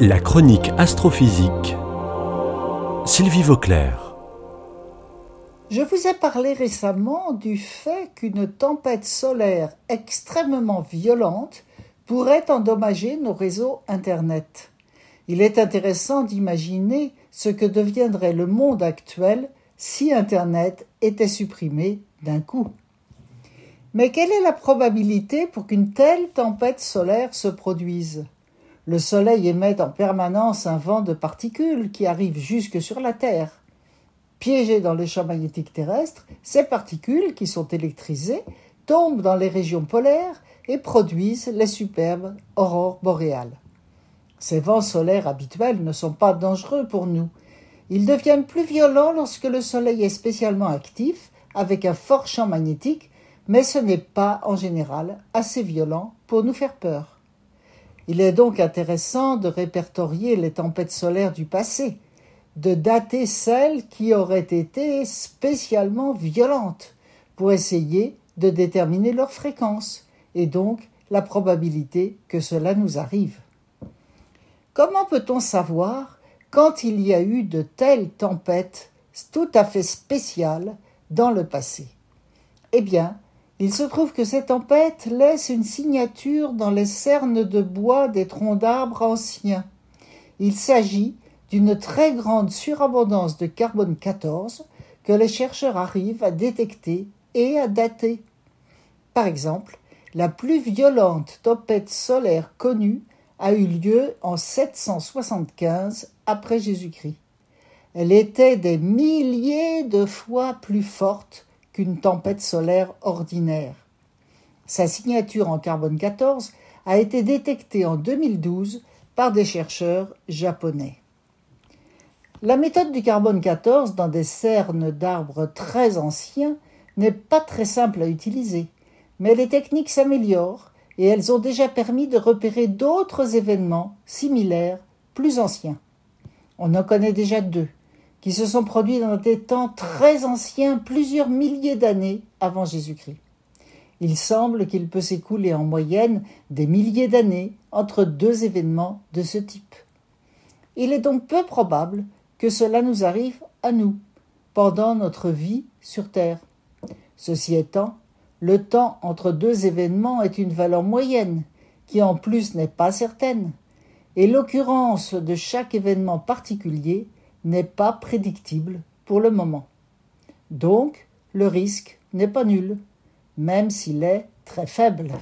La chronique astrophysique. Sylvie Vauclair. Je vous ai parlé récemment du fait qu'une tempête solaire extrêmement violente pourrait endommager nos réseaux Internet. Il est intéressant d'imaginer ce que deviendrait le monde actuel si Internet était supprimé d'un coup. Mais quelle est la probabilité pour qu'une telle tempête solaire se produise? Le Soleil émet en permanence un vent de particules qui arrive jusque sur la Terre. Piégées dans les champs magnétiques terrestres, ces particules, qui sont électrisées, tombent dans les régions polaires et produisent les superbes aurores boréales. Ces vents solaires habituels ne sont pas dangereux pour nous. Ils deviennent plus violents lorsque le Soleil est spécialement actif, avec un fort champ magnétique, mais ce n'est pas en général assez violent pour nous faire peur. Il est donc intéressant de répertorier les tempêtes solaires du passé, de dater celles qui auraient été spécialement violentes, pour essayer de déterminer leur fréquence, et donc la probabilité que cela nous arrive. Comment peut-on savoir quand il y a eu de telles tempêtes tout à fait spéciales dans le passé? Eh bien, il se trouve que cette tempête laisse une signature dans les cernes de bois des troncs d'arbres anciens. Il s'agit d'une très grande surabondance de carbone 14 que les chercheurs arrivent à détecter et à dater. Par exemple, la plus violente tempête solaire connue a eu lieu en 775 après Jésus-Christ. Elle était des milliers de fois plus forte qu'une tempête solaire ordinaire. Sa signature en carbone 14 a été détectée en 2012 par des chercheurs japonais. La méthode du carbone 14 dans des cernes d'arbres très anciens n'est pas très simple à utiliser, mais les techniques s'améliorent et elles ont déjà permis de repérer d'autres événements similaires plus anciens. On en connaît déjà deux qui se sont produits dans des temps très anciens, plusieurs milliers d'années avant Jésus-Christ. Il semble qu'il peut s'écouler en moyenne des milliers d'années entre deux événements de ce type. Il est donc peu probable que cela nous arrive à nous, pendant notre vie sur Terre. Ceci étant, le temps entre deux événements est une valeur moyenne, qui en plus n'est pas certaine, et l'occurrence de chaque événement particulier n'est pas prédictible pour le moment. Donc, le risque n'est pas nul, même s'il est très faible.